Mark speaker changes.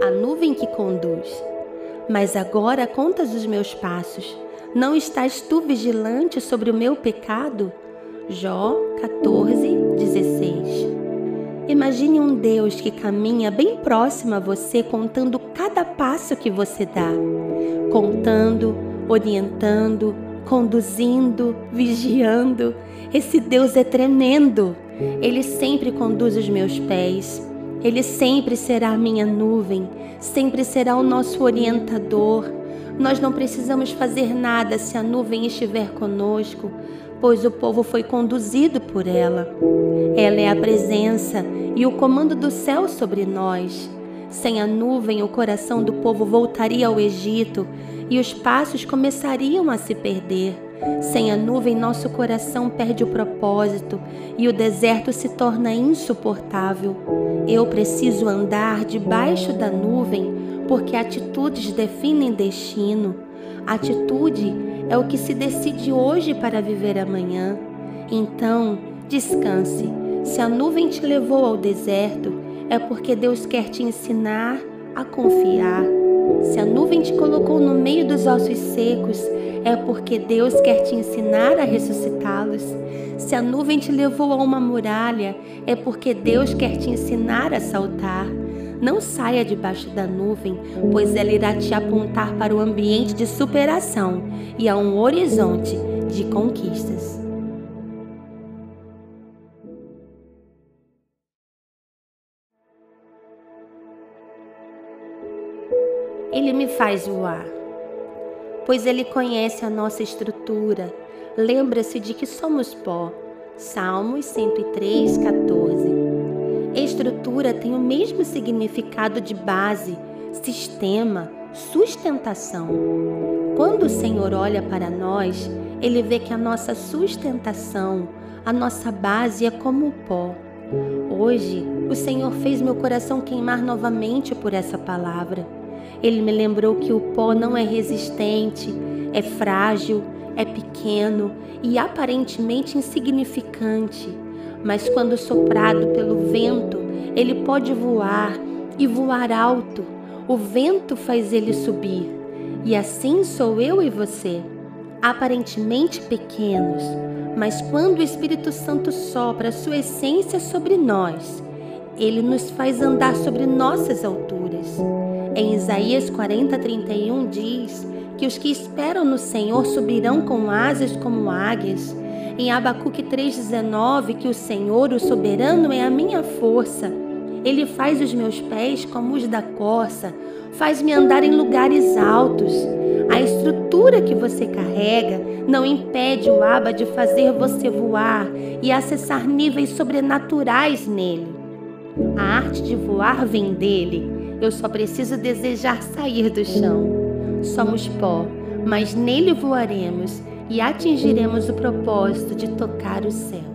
Speaker 1: a nuvem que conduz. Mas agora contas os meus passos. Não estás tu vigilante sobre o meu pecado? Jó 14, 16. Imagine um Deus que caminha bem próximo a você, contando cada passo que você dá, contando, orientando, conduzindo, vigiando. Esse Deus é tremendo. Ele sempre conduz os meus pés. Ele sempre será a minha nuvem, sempre será o nosso orientador. Nós não precisamos fazer nada se a nuvem estiver conosco, pois o povo foi conduzido por ela. Ela é a presença e o comando do céu sobre nós. Sem a nuvem, o coração do povo voltaria ao Egito e os passos começariam a se perder. Sem a nuvem, nosso coração perde o propósito e o deserto se torna insuportável. Eu preciso andar debaixo da nuvem porque atitudes definem destino. Atitude é o que se decide hoje para viver amanhã. Então, descanse. Se a nuvem te levou ao deserto, é porque Deus quer te ensinar a confiar. Dos ossos secos, é porque Deus quer te ensinar a ressuscitá-los. Se a nuvem te levou a uma muralha, é porque Deus quer te ensinar a saltar. Não saia debaixo da nuvem, pois ela irá te apontar para o ambiente de superação e a um horizonte de conquistas. Ele me faz voar pois Ele conhece a nossa estrutura. Lembra-se de que somos pó. Salmos 103, 14. Estrutura tem o mesmo significado de base, sistema, sustentação. Quando o Senhor olha para nós, ele vê que a nossa sustentação, a nossa base é como o pó. Hoje, o Senhor fez meu coração queimar novamente por essa palavra. Ele me lembrou que o pó não é resistente, é frágil, é pequeno e aparentemente insignificante, mas quando soprado pelo vento, ele pode voar e voar alto. O vento faz ele subir. E assim sou eu e você, aparentemente pequenos, mas quando o Espírito Santo sopra a sua essência sobre nós, ele nos faz andar sobre nossas alturas. Em Isaías 40, 31 diz que os que esperam no Senhor subirão com asas como águias. Em Abacuque 3,19 que o Senhor, o soberano, é a minha força. Ele faz os meus pés como os da corça, faz-me andar em lugares altos. A estrutura que você carrega não impede o Aba de fazer você voar e acessar níveis sobrenaturais nele. A arte de voar vem dele eu só preciso desejar sair do chão. Somos pó, mas nele voaremos e atingiremos o propósito de tocar o céu.